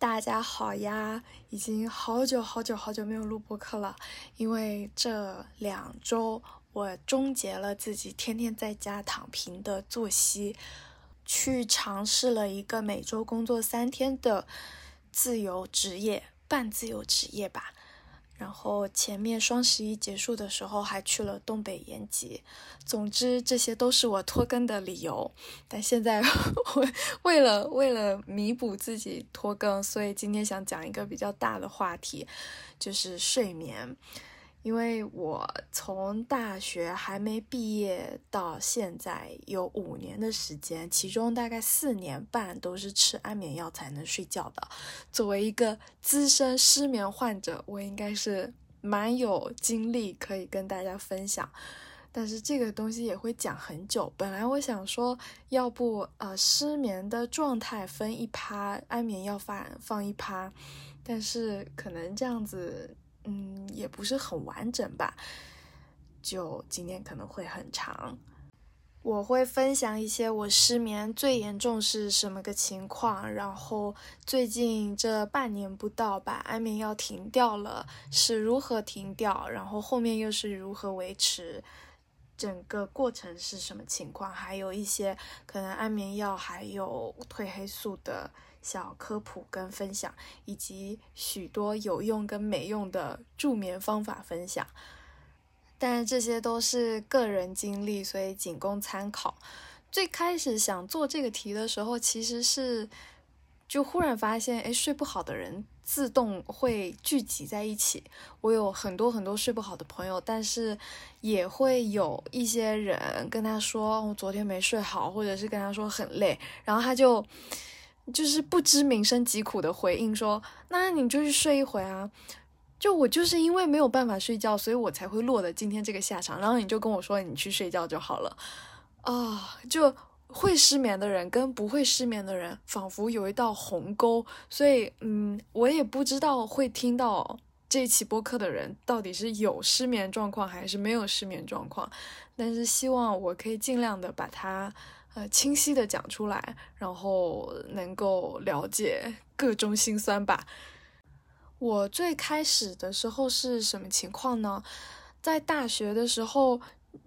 大家好呀！已经好久好久好久没有录播客了，因为这两周我终结了自己天天在家躺平的作息，去尝试了一个每周工作三天的自由职业，半自由职业吧。然后前面双十一结束的时候还去了东北延吉，总之这些都是我拖更的理由。但现在 我为了为了弥补自己拖更，所以今天想讲一个比较大的话题，就是睡眠。因为我从大学还没毕业到现在有五年的时间，其中大概四年半都是吃安眠药才能睡觉的。作为一个资深失眠患者，我应该是蛮有经历可以跟大家分享。但是这个东西也会讲很久。本来我想说，要不呃失眠的状态分一趴，安眠药放放一趴，但是可能这样子。嗯，也不是很完整吧，就今天可能会很长。我会分享一些我失眠最严重是什么个情况，然后最近这半年不到把安眠药停掉了，是如何停掉，然后后面又是如何维持，整个过程是什么情况，还有一些可能安眠药还有褪黑素的。小科普跟分享，以及许多有用跟没用的助眠方法分享，但这些都是个人经历，所以仅供参考。最开始想做这个题的时候，其实是就忽然发现，哎，睡不好的人自动会聚集在一起。我有很多很多睡不好的朋友，但是也会有一些人跟他说，我昨天没睡好，或者是跟他说很累，然后他就。就是不知民生疾苦的回应说：“那你就去睡一会啊。”就我就是因为没有办法睡觉，所以我才会落得今天这个下场。然后你就跟我说：“你去睡觉就好了。”啊，就会失眠的人跟不会失眠的人仿佛有一道鸿沟。所以，嗯，我也不知道会听到这期播客的人到底是有失眠状况还是没有失眠状况。但是希望我可以尽量的把它。呃，清晰的讲出来，然后能够了解各中心酸吧。我最开始的时候是什么情况呢？在大学的时候，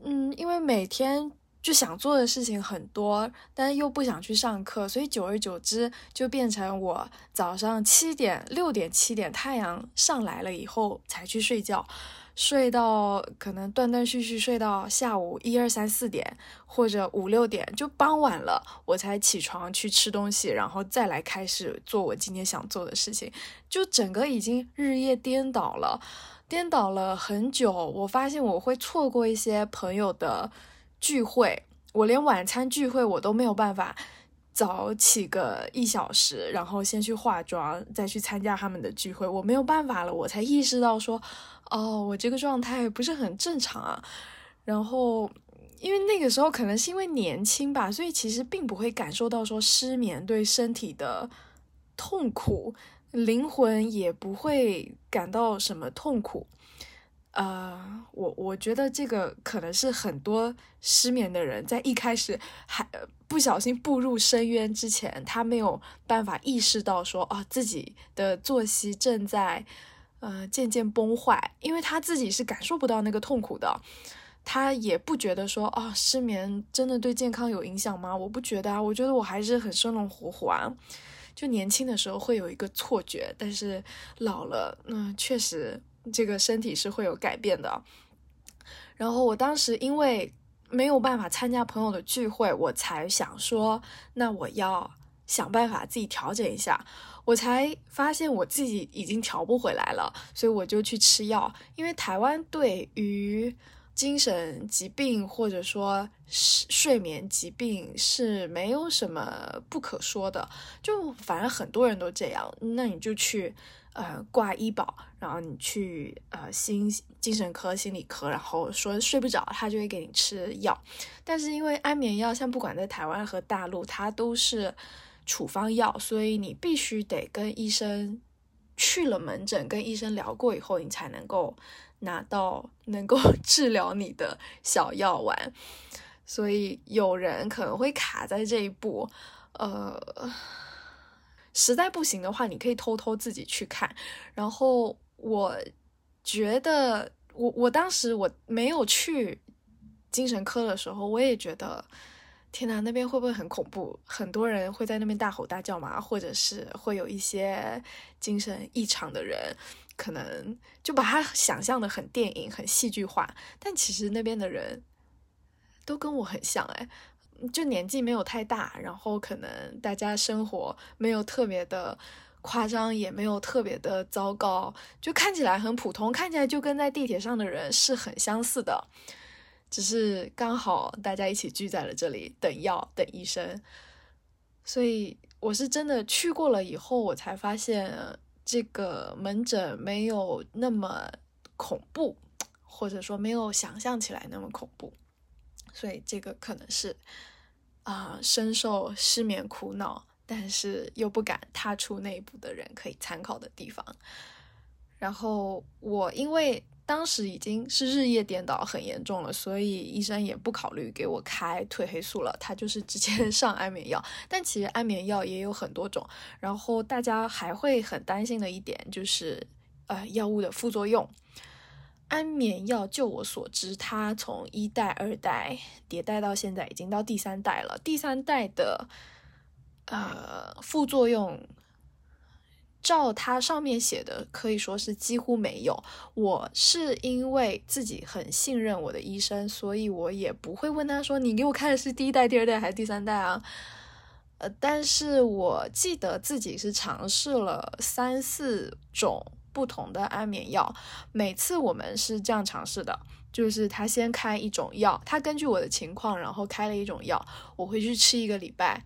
嗯，因为每天就想做的事情很多，但又不想去上课，所以久而久之就变成我早上七点、六点、七点太阳上来了以后才去睡觉。睡到可能断断续续睡到下午一二三四点，或者五六点，就傍晚了，我才起床去吃东西，然后再来开始做我今天想做的事情，就整个已经日夜颠倒了，颠倒了很久。我发现我会错过一些朋友的聚会，我连晚餐聚会我都没有办法早起个一小时，然后先去化妆，再去参加他们的聚会，我没有办法了，我才意识到说。哦，我这个状态不是很正常啊。然后，因为那个时候可能是因为年轻吧，所以其实并不会感受到说失眠对身体的痛苦，灵魂也不会感到什么痛苦。呃，我我觉得这个可能是很多失眠的人在一开始还不小心步入深渊之前，他没有办法意识到说啊自己的作息正在。呃，渐渐崩坏，因为他自己是感受不到那个痛苦的，他也不觉得说啊，失眠真的对健康有影响吗？我不觉得啊，我觉得我还是很生龙活虎啊。就年轻的时候会有一个错觉，但是老了，嗯，确实这个身体是会有改变的。然后我当时因为没有办法参加朋友的聚会，我才想说，那我要想办法自己调整一下。我才发现我自己已经调不回来了，所以我就去吃药。因为台湾对于精神疾病或者说睡睡眠疾病是没有什么不可说的，就反正很多人都这样。那你就去呃挂医保，然后你去呃心精神科、心理科，然后说睡不着，他就会给你吃药。但是因为安眠药，像不管在台湾和大陆，它都是。处方药，所以你必须得跟医生去了门诊，跟医生聊过以后，你才能够拿到能够 治疗你的小药丸。所以有人可能会卡在这一步，呃，实在不行的话，你可以偷偷自己去看。然后我觉得，我我当时我没有去精神科的时候，我也觉得，天呐，那边会不会很恐怖？很多人会在那边大吼大叫嘛，或者是会有一些精神异常的人，可能就把他想象的很电影、很戏剧化。但其实那边的人都跟我很像，哎。就年纪没有太大，然后可能大家生活没有特别的夸张，也没有特别的糟糕，就看起来很普通，看起来就跟在地铁上的人是很相似的，只是刚好大家一起聚在了这里等药等医生，所以我是真的去过了以后，我才发现这个门诊没有那么恐怖，或者说没有想象起来那么恐怖，所以这个可能是。啊，深受失眠苦恼，但是又不敢踏出那一步的人可以参考的地方。然后我因为当时已经是日夜颠倒很严重了，所以医生也不考虑给我开褪黑素了，他就是直接 上安眠药。但其实安眠药也有很多种，然后大家还会很担心的一点就是，呃，药物的副作用。安眠药，就我所知，它从一代、二代迭代到现在，已经到第三代了。第三代的呃副作用，照它上面写的，可以说是几乎没有。我是因为自己很信任我的医生，所以我也不会问他说：“你给我开的是第一代、第二代还是第三代啊？”呃，但是我记得自己是尝试了三四种。不同的安眠药，每次我们是这样尝试的，就是他先开一种药，他根据我的情况，然后开了一种药，我回去吃一个礼拜，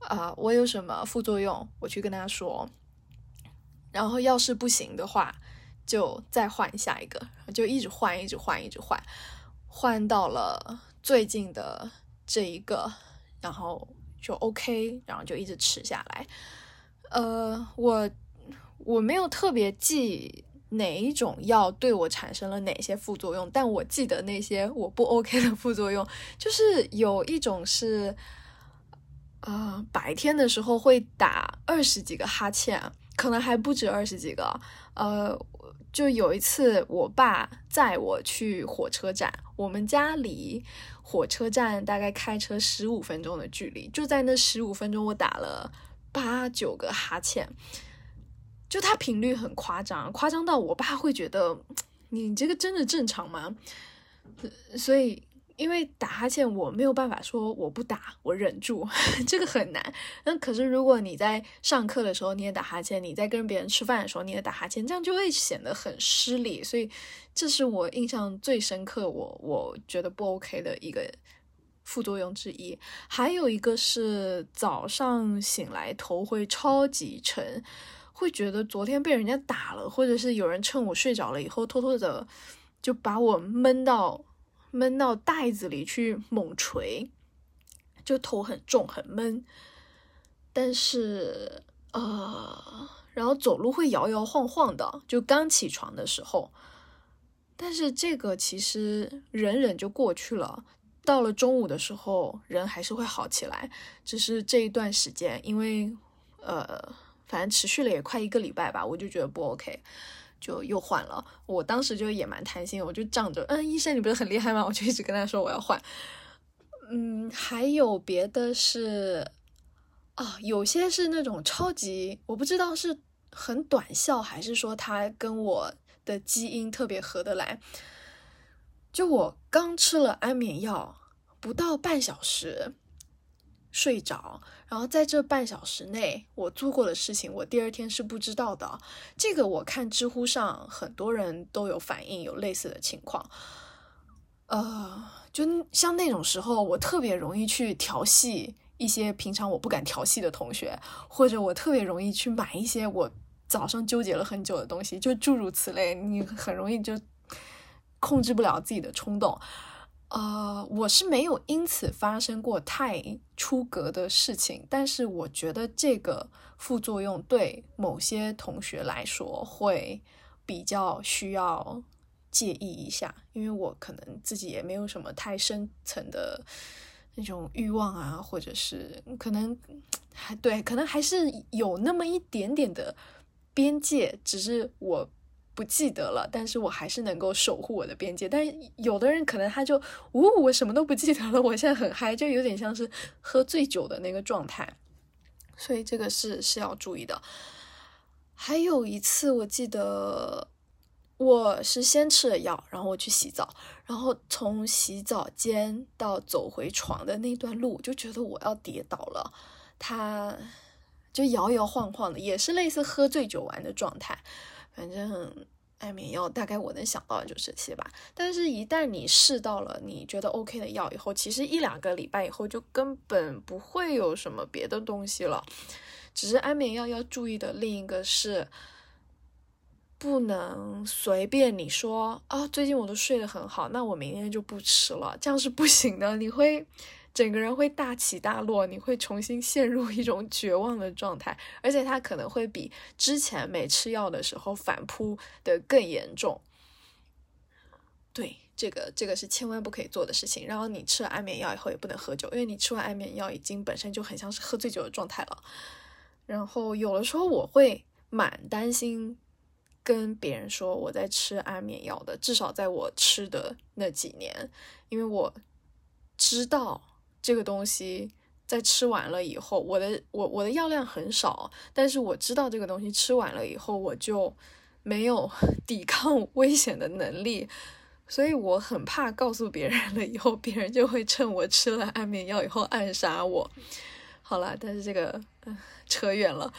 啊，我有什么副作用，我去跟他说，然后要是不行的话，就再换下一个，就一直换，一直换，一直换，换到了最近的这一个，然后就 OK，然后就一直吃下来，呃，我。我没有特别记哪一种药对我产生了哪些副作用，但我记得那些我不 OK 的副作用，就是有一种是，呃，白天的时候会打二十几个哈欠，可能还不止二十几个。呃，就有一次我爸载我去火车站，我们家离火车站大概开车十五分钟的距离，就在那十五分钟，我打了八九个哈欠。就它频率很夸张，夸张到我爸会觉得你这个真的正常吗？所以因为打哈欠，我没有办法说我不打，我忍住，这个很难。那可是如果你在上课的时候你也打哈欠，你在跟别人吃饭的时候你也打哈欠，这样就会显得很失礼。所以这是我印象最深刻，我我觉得不 OK 的一个副作用之一。还有一个是早上醒来头会超级沉。会觉得昨天被人家打了，或者是有人趁我睡着了以后偷偷的就把我闷到闷到袋子里去猛捶，就头很重很闷。但是呃，然后走路会摇摇晃晃的，就刚起床的时候。但是这个其实忍忍就过去了。到了中午的时候，人还是会好起来，只是这一段时间，因为呃。反正持续了也快一个礼拜吧，我就觉得不 OK，就又换了。我当时就也蛮贪心，我就仗着，嗯，医生你不是很厉害吗？我就一直跟他说我要换。嗯，还有别的是，啊，有些是那种超级，我不知道是很短效还是说他跟我的基因特别合得来。就我刚吃了安眠药，不到半小时。睡着，然后在这半小时内，我做过的事情，我第二天是不知道的。这个我看知乎上很多人都有反映，有类似的情况。呃，就像那种时候，我特别容易去调戏一些平常我不敢调戏的同学，或者我特别容易去买一些我早上纠结了很久的东西，就诸如此类。你很容易就控制不了自己的冲动。呃，我是没有因此发生过太出格的事情，但是我觉得这个副作用对某些同学来说会比较需要介意一下，因为我可能自己也没有什么太深层的那种欲望啊，或者是可能还对，可能还是有那么一点点的边界，只是我不记得了。但是我还是能够守护我的边界。但有的人可能他就，呜，我什么都不记得了，我现在很嗨，就有点像是喝醉酒的那个状态。所以这个是是要注意的。还有一次，我记得。我是先吃了药，然后我去洗澡，然后从洗澡间到走回床的那段路，就觉得我要跌倒了，他就摇摇晃晃的，也是类似喝醉酒完的状态。反正安眠药大概我能想到的就是这些吧。但是，一旦你试到了你觉得 OK 的药以后，其实一两个礼拜以后就根本不会有什么别的东西了。只是安眠药要注意的另一个是。不能随便你说啊，最近我都睡得很好，那我明天就不吃了，这样是不行的。你会整个人会大起大落，你会重新陷入一种绝望的状态，而且它可能会比之前没吃药的时候反扑的更严重。对，这个这个是千万不可以做的事情。然后你吃了安眠药以后也不能喝酒，因为你吃完安眠药已经本身就很像是喝醉酒的状态了。然后有的时候我会蛮担心。跟别人说我在吃安眠药的，至少在我吃的那几年，因为我知道这个东西在吃完了以后，我的我我的药量很少，但是我知道这个东西吃完了以后，我就没有 抵抗 危险的能力，所以我很怕告诉别人了以后，别人就会趁我吃了安眠药以后暗杀我。好了，但是这个扯远了。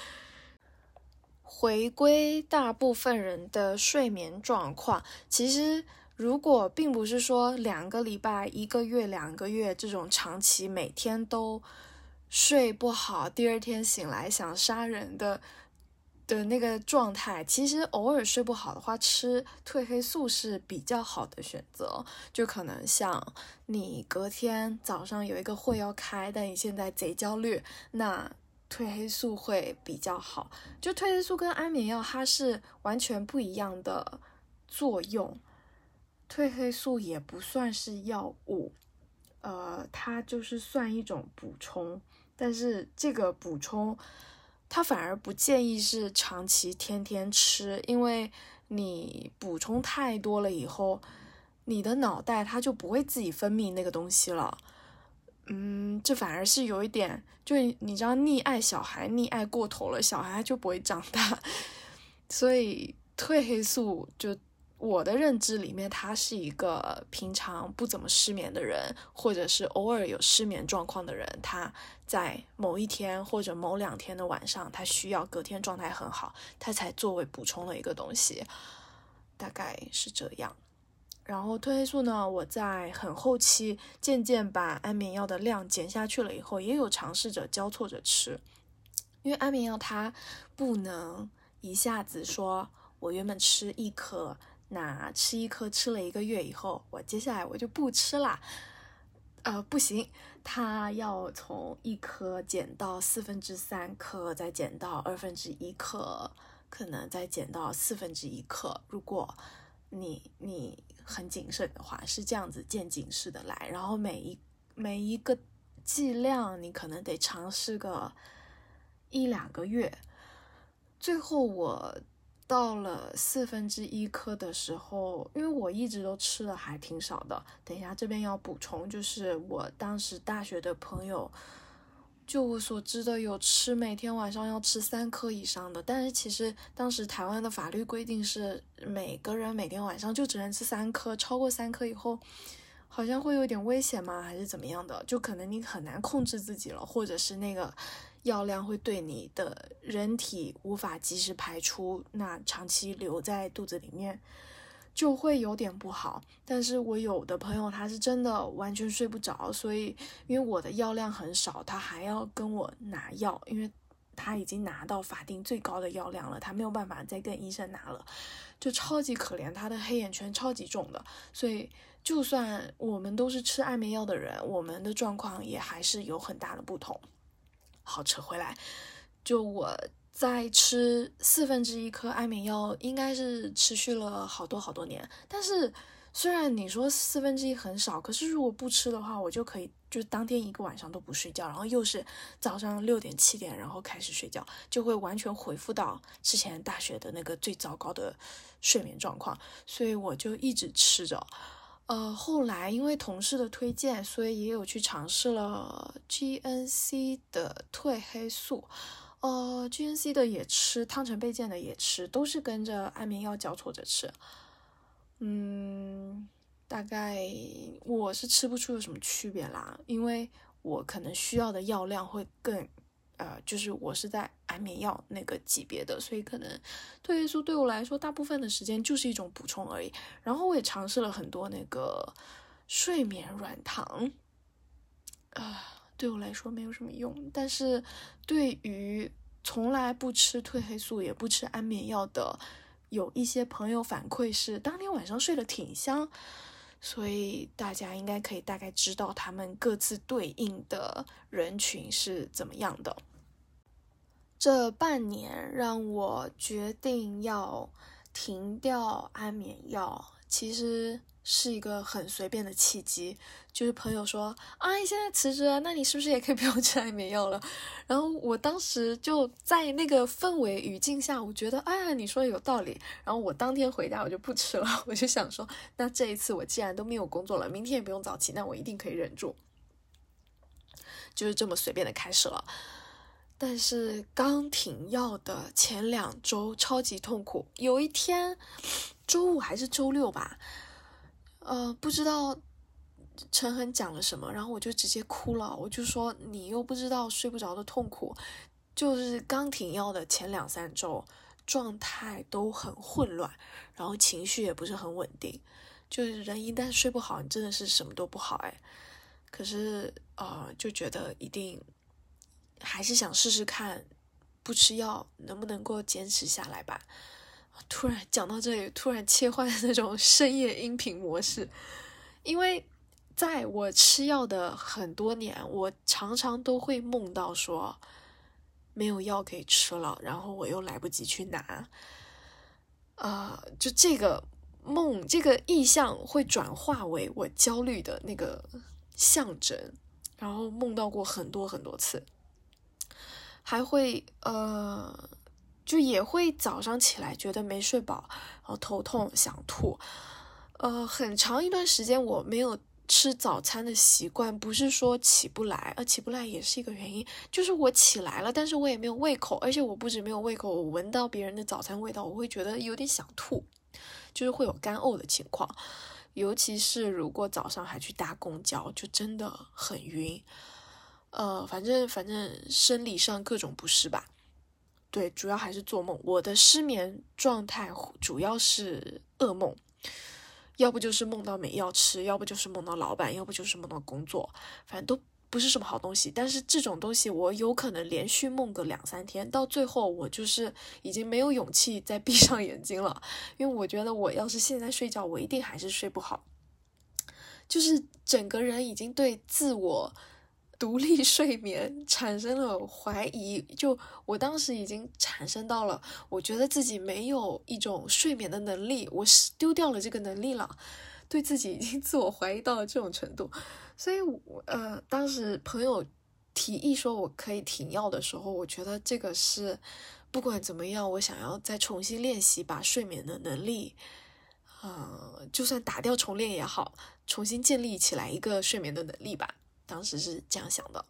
回归大部分人的睡眠状况，其实如果并不是说两个礼拜、一个月、两个月这种长期每天都睡不好，第二天醒来想杀人的的那个状态，其实偶尔睡不好的话，吃褪黑素是比较好的选择。就可能像你隔天早上有一个会要开，但你现在贼焦虑，那。褪黑素会比较好，就褪黑素跟安眠药它是完全不一样的作用。褪黑素也不算是药物，呃，它就是算一种补充，但是这个补充它反而不建议是长期天天吃，因为你补充太多了以后，你的脑袋它就不会自己分泌那个东西了。嗯，这反而是有一点，就你知道，溺爱小孩，溺爱过头了，小孩就不会长大。所以褪黑素，就我的认知里面，他是一个平常不怎么失眠的人，或者是偶尔有失眠状况的人，他在某一天或者某两天的晚上，他需要隔天状态很好，他才作为补充的一个东西，大概是这样。然后褪黑素呢，我在很后期渐渐把安眠药的量减下去了以后，也有尝试着交错着吃，因为安眠药它不能一下子说，我原本吃一颗，那吃一颗吃了一个月以后，我接下来我就不吃啦，呃，不行，它要从一颗减到四分之三颗，再减到二分之一颗，可能再减到四分之一克，如果你你。很谨慎的话是这样子渐进式的来，然后每一每一个剂量你可能得尝试个一两个月，最后我到了四分之一颗的时候，因为我一直都吃的还挺少的。等一下这边要补充，就是我当时大学的朋友。就我所知的，有吃每天晚上要吃三颗以上的，但是其实当时台湾的法律规定是每个人每天晚上就只能吃三颗，超过三颗以后，好像会有点危险吗？还是怎么样的？就可能你很难控制自己了，或者是那个药量会对你的人体无法及时排出，那长期留在肚子里面。就会有点不好，但是我有的朋友他是真的完全睡不着，所以因为我的药量很少，他还要跟我拿药，因为他已经拿到法定最高的药量了，他没有办法再跟医生拿了，就超级可怜，他的黑眼圈超级重的，所以就算我们都是吃安眠药的人，我们的状况也还是有很大的不同。好，扯回来，就我。在吃四分之一颗安眠药，应该是持续了好多好多年。但是虽然你说四分之一很少，可是如果不吃的话，我就可以就当天一个晚上都不睡觉，然后又是早上六点七点然后开始睡觉，就会完全恢复到之前大学的那个最糟糕的睡眠状况，所以我就一直吃着。呃，后来因为同事的推荐，所以也有去尝试了 GNC 的褪黑素。呃，GNC 的也吃，汤臣倍健的也吃，都是跟着安眠药交错着吃。嗯，大概我是吃不出有什么区别啦，因为我可能需要的药量会更，呃，就是我是在安眠药那个级别的，所以可能褪黑素对我来说，大部分的时间就是一种补充而已。然后我也尝试了很多那个睡眠软糖，啊，对我来说没有什么用。但是对于从来不吃褪黑素也不吃安眠药的。有一些朋友反馈是当天晚上睡得挺香，所以大家应该可以大概知道他们各自对应的人群是怎么样的。这半年让我决定要停掉安眠药，其实。是一个很随便的契机，就是朋友说啊，你现在辞职了，那你是不是也可以不用 吃安眠药了？然后我当时就在那个氛围语境下，我觉得哎呀，你说的有道理。然后我当天回家我就不吃了，我就想说，那这一次我既然都没有工作了，明天也不用早起，那我一定可以忍住，就是这么随便的开始了。但是刚停药的前两周超级痛苦，有一天周五还是周六吧。呃，不知道陈恒讲了什么，然后我就直接哭了。我就说你又不知道睡不着的痛苦，就是刚停药的前两三周，状态都很混乱，然后情绪也不是很稳定。就是人一旦睡不好，你真的是什么都不好哎。可是呃，就觉得一定还是想试试看，不吃药能不能够坚持下来吧。突然讲到这里，突然切换那种深夜音频模式，因为在我吃药的很多年，我常常都会梦到说没有药可以吃了，然后我又来不及去拿，啊，就这个梦，这个意象会转化为我焦虑的那个象征，然后梦到过很多很多次，还会呃。就也会早上起来觉得没睡饱，然后头痛想吐，呃，很长一段时间我没有吃早餐的习惯，不是说起不来，呃，起不来也是一个原因，就是我起来了，但是我也没有胃口，而且我不止没有胃口，我闻到别人的早餐味道，我会觉得有点想吐，就是会有干呕的情况，尤其是如果早上还去搭公交，就真的很晕，呃，反正反正生理上各种不适吧。对，主要还是做梦。我的失眠状态主要是噩梦，要不就是梦到没药吃，要不就是梦到老板，要不就是梦到工作，反正都不是什么好东西。但是这种东西我有可能连续梦个两三天，到最后我就是已经没有勇气再闭上眼睛了，因为我觉得我要是现在睡觉，我一定还是睡不好，就是整个人已经对自我。独立睡眠产生了怀疑，就我当时已经产生到了，我觉得自己没有一种睡眠的能力，我是丢掉了这个能力了，对自己已经 自我怀疑到了这种程度，所以，我呃，当时朋友提议说我可以停药的时候，我觉得这个是不管怎么样，我想要再重新练习把睡眠的能力，呃，就算打掉重练也好，重新建立起来一个睡眠的能力吧。当时是这样想的，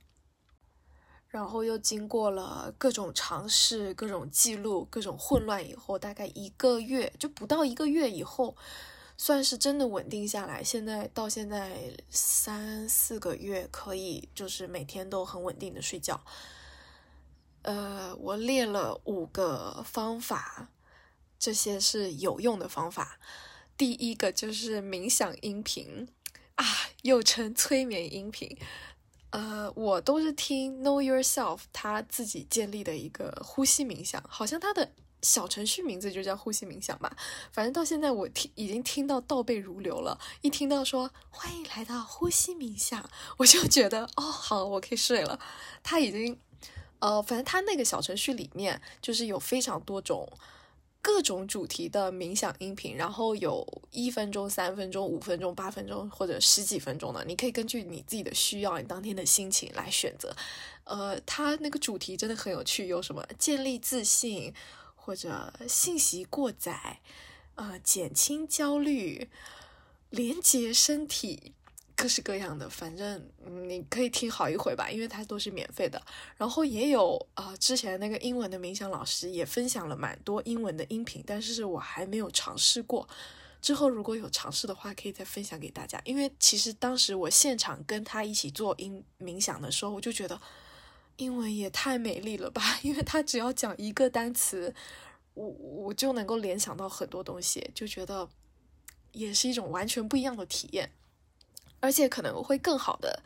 然后又经过了各种尝试、各种记录、各种混乱以后，大概一个月就不到一个月以后，算是真的稳定下来。现在到现在三四个月，可以就是每天都很稳定的睡觉。呃，我列了五个方法，这些是有用的方法。第一个就是冥想音频。又称催眠音频，呃，我都是听 Know Yourself 他自己建立的一个呼吸冥想，好像他的小程序名字就叫呼吸冥想吧。反正到现在我听已经听到倒背如流了，一听到说欢迎来到呼吸冥想，我就觉得哦，好，我可以睡了。他已经，呃，反正他那个小程序里面就是有非常多种各种主题的冥想音频，然后有一分钟、三分钟、五分钟、八分钟或者十几分钟的，你可以根据你自己的需要、你当天的心情来选择。呃，它那个主题真的很有趣，有什么建立自信，或者信息过载，呃，减轻焦虑，连接身体。各式各样的，反正你可以听好一回吧，因为它都是免费的。然后也有啊，之前那个英文的冥想老师也分享了蛮多英文的音频，但是我还没有尝试过。之后如果有尝试的话，可以再分享给大家。因为其实当时我现场跟他一起做音冥想的时候，我就觉得英文也太美丽了吧，因为他只要讲一个单词，我我就能够联想到很多东西，就觉得也是一种完全不一样的体验。而且可能会更好的，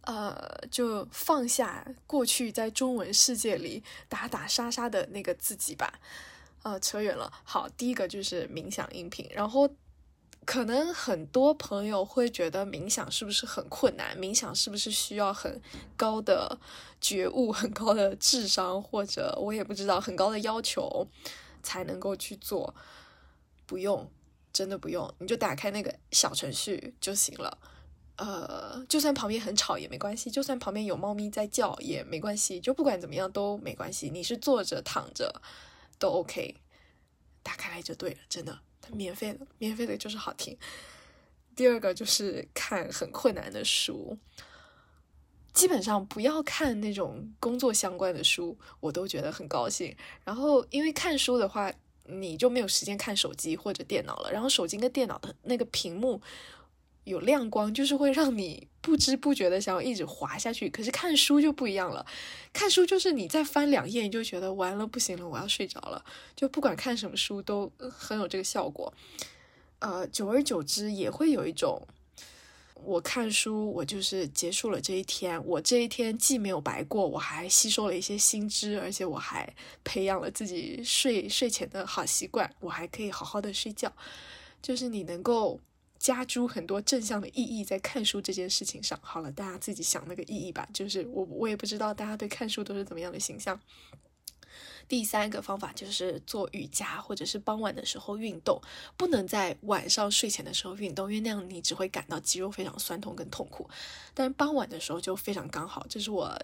呃，就放下过去在中文世界里打打杀杀的那个自己吧。呃，扯远了。好，第一个就是冥想音频。然后，可能很多朋友会觉得冥想是不是很困难？冥想是不是需要很高的觉悟、很高的智商，或者我也不知道很高的要求才能够去做？不用，真的不用，你就打开那个小程序就行了。呃，就算旁边很吵也没关系，就算旁边有猫咪在叫也没关系，就不管怎么样都没关系。你是坐着躺着都 OK，打开来就对了，真的，它免费的，免费的就是好听。第二个就是看很困难的书，基本上不要看那种工作相关的书，我都觉得很高兴。然后因为看书的话，你就没有时间看手机或者电脑了，然后手机跟电脑的那个屏幕。有亮光，就是会让你不知不觉的想要一直滑下去。可是看书就不一样了，看书就是你再翻两页，你就觉得完了，不行了，我要睡着了。就不管看什么书，都很有这个效果。呃，久而久之也会有一种，我看书，我就是结束了这一天，我这一天既没有白过，我还吸收了一些新知，而且我还培养了自己睡睡前的好习惯，我还可以好好的睡觉。就是你能够。加诸很多正向的意义在看书这件事情上。好了，大家自己想那个意义吧。就是我，我也不知道大家对看书都是怎么样的形象。第三个方法就是做瑜伽，或者是傍晚的时候运动，不能在晚上睡前的时候运动，因为那样你只会感到肌肉非常酸痛跟痛苦。但是傍晚的时候就非常刚好，这是我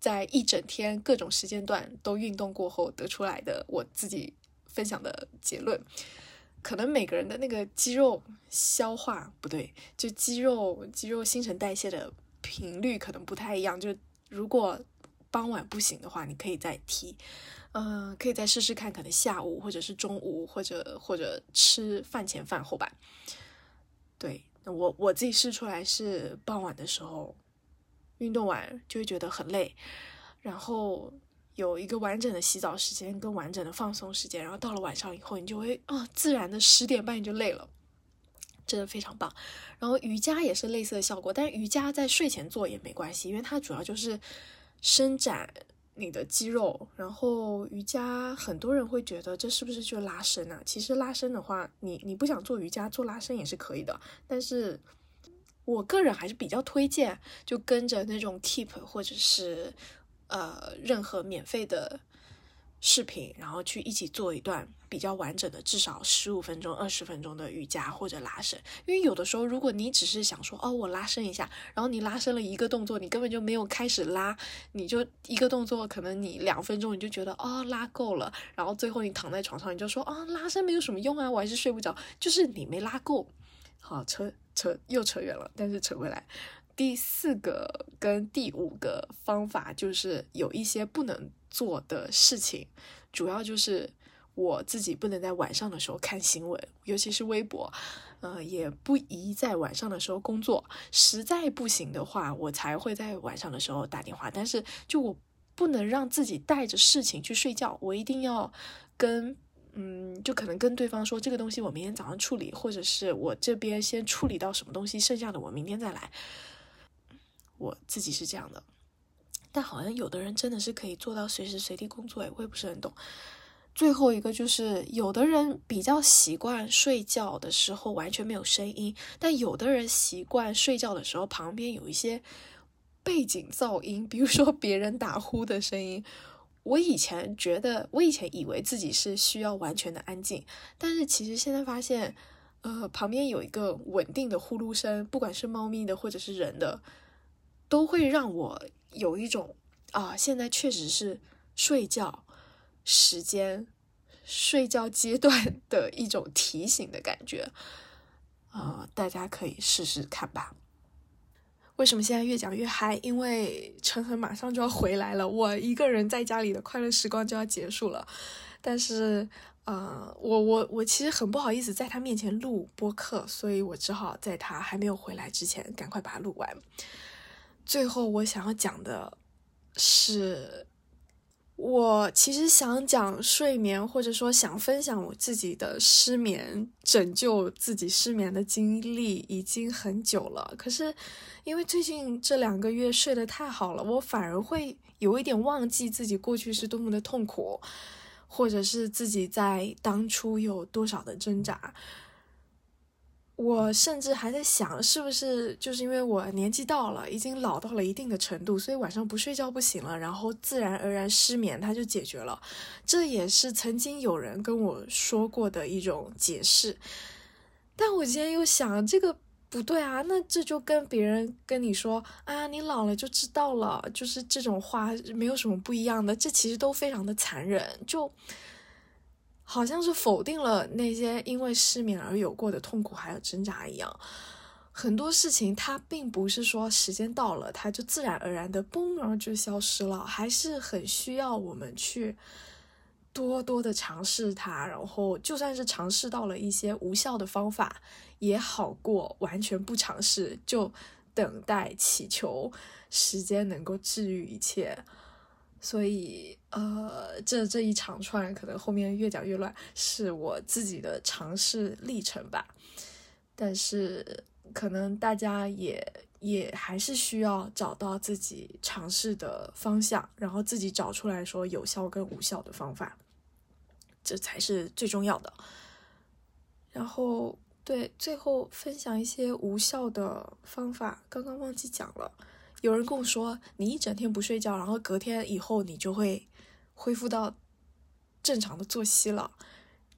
在一整天各种时间段都运动过后得出来的我自己分享的结论。可能每个人的那个肌肉消化不对，就肌肉肌肉新陈代谢的频率可能不太一样。就如果傍晚不行的话，你可以再提，嗯，可以再试试看，可能下午或者是中午，或者或者吃饭前饭后吧。对，我我自己试出来是傍晚的时候运动完就会觉得很累，然后。有一个完整的洗澡时间跟完整的放松时间，然后到了晚上以后，你就会啊，自然的十点半你就累了，真的非常棒。然后瑜伽也是类似的效果，但是瑜伽在睡前做也没关系，因为它主要就是伸展你的肌肉。然后瑜伽很多人会觉得这是不是就拉伸啊？其实拉伸的话，你你不想做瑜伽做拉伸也是可以的，但是我个人还是比较推荐就跟着那种 Keep 或者是。呃，任何免费的视频，然后去一起做一段比较完整的，至少十五分钟、二十分钟的瑜伽或者拉伸。因为有的时候，如果你只是想说哦，我拉伸一下，然后你拉伸了一个动作，你根本就没有开始拉，你就一个动作，可能你两分钟你就觉得哦拉够了，然后最后你躺在床上你就说啊拉伸没有什么用啊，我还是睡不着，就是你没拉够。好，扯扯又扯远了，但是扯回来。第四个跟第五个方法就是有一些不能做的事情，主要就是我自己不能在晚上的时候看新闻，尤其是微博，呃，也不宜在晚上的时候工作。实在不行的话，我才会在晚上的时候打电话。但是就我不能让自己带着事情去睡觉，我一定要跟嗯，就可能跟对方说这个东西我明天早上处理，或者是我这边先处理到什么东西，剩下的我明天再来。我自己是这样的，但好像有的人真的是可以做到随时随地工作，哎，我也不是很懂。最后一个就是，有的人比较习惯睡觉的时候完全没有声音，但有的人习惯睡觉的时候旁边有一些背景噪音，比如说别人打呼的声音。我以前觉得，我以前以为自己是需要完全的安静，但是其实现在发现，呃，旁边有一个稳定的呼噜声，不管是猫咪的或者是人的，都会让我有一种啊，现在确实是睡觉时间、睡觉阶段的一种提醒的感觉。啊，大家可以试试看吧。为什么现在越讲越嗨？因为陈恒马上就要回来了，我一个人在家里的快乐时光就要结束了。但是，呃，我我我其实很不好意思在他面前录播客，所以我只好在他还没有回来之前赶快把它录完。最后，我想要讲的是。我其实想讲睡眠，或者说想分享我自己的失眠，拯救自己失眠的经历已经很久了。可是因为最近这两个月睡得太好了，我反而会有一点忘记自己过去是多么的痛苦，或者是自己在当初有多少的挣扎。我甚至还在想，是不是就是因为我年纪到了，已经老到了一定的程度，所以晚上不睡觉不行了，然后自然而然失眠，它就解决了。这也是曾经有人跟我说过的一种解释。但我今天又想，这个不对啊，那这就跟别人跟你说啊，你老了就知道了，就是这种话没有什么不一样的，这其实都非常的残忍，就。好像是否定了那些因为失眠而有过的痛苦还有挣扎一样，很多事情它并不是说时间到了它就自然而然的嘣然就消失了，还是很需要我们去多多的尝试它，然后就算是尝试到了一些无效的方法，也好过完全不尝试就等待祈求时间能够治愈一切。所以，呃，这这一长串可能后面越讲越乱，是我自己的尝试历程吧。但是，可能大家也也还是需要找到自己尝试的方向，然后自己找出来说有效跟无效的方法，这才是最重要的。然后，对，最后分享一些无效的方法，刚刚忘记讲了。有人跟我说，你一整天不睡觉，然后隔天以后你就会恢复到正常的作息了。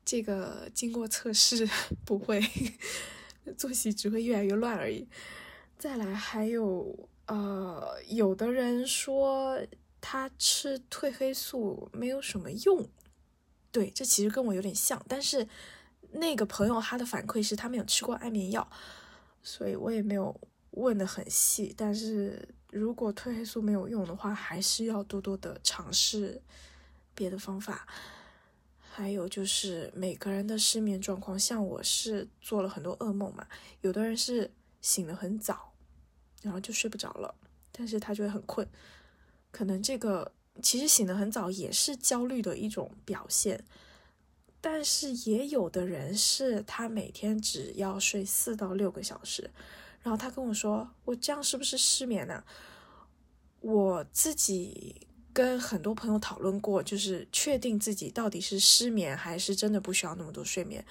这个经过测试 不会，作息只会越来越乱而已。再来，还有呃，有的人说他吃褪黑素没有什么用，对，这其实跟我有点像，但是那个朋友他的反馈是他没有吃过安眠药，所以我也没有问的很细，但是。如果褪黑素没有用的话，还是要多多的尝试别的方法。还有就是每个人的失眠状况，像我是做了很多噩梦嘛，有的人是醒得很早，然后就睡不着了，但是他就会很困。可能这个其实醒得很早也是焦虑的一种表现，但是也有的人是他每天只要睡四到六个小时。然后他跟我说：“我这样是不是失眠呢？”我自己跟很多朋友讨论过，就是确定自己到底是失眠还是真的不需要那么多睡眠。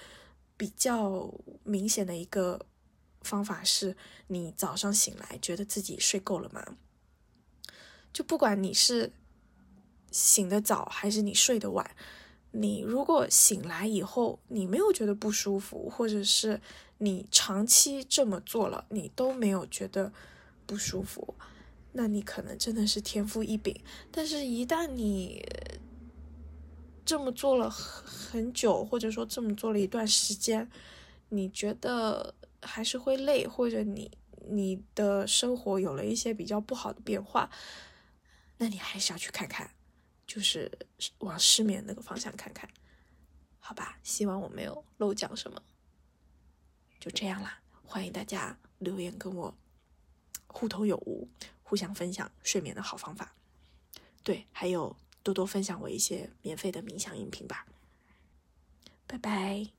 比较明显的一个方法是，你早上醒来觉得自己睡够了吗？就不管你是醒得早还是你睡得晚，你如果醒来以后你没有觉得不舒服，或者是。你长期这么做了，你都没有觉得不舒服，那你可能真的是天赋异禀。但是，一旦你这么做了很久，或者说这么做了一段时间，你觉得还是会累，或者你你的生活有了一些比较不好的变化，那你还是要去看看，就是往失眠那个方向看看，好吧？希望我没有漏讲什么。就这样啦，欢迎大家留言跟我互通有无，互相分享睡眠的好方法。对，还有多多分享我一些免费的冥想音频吧。拜拜。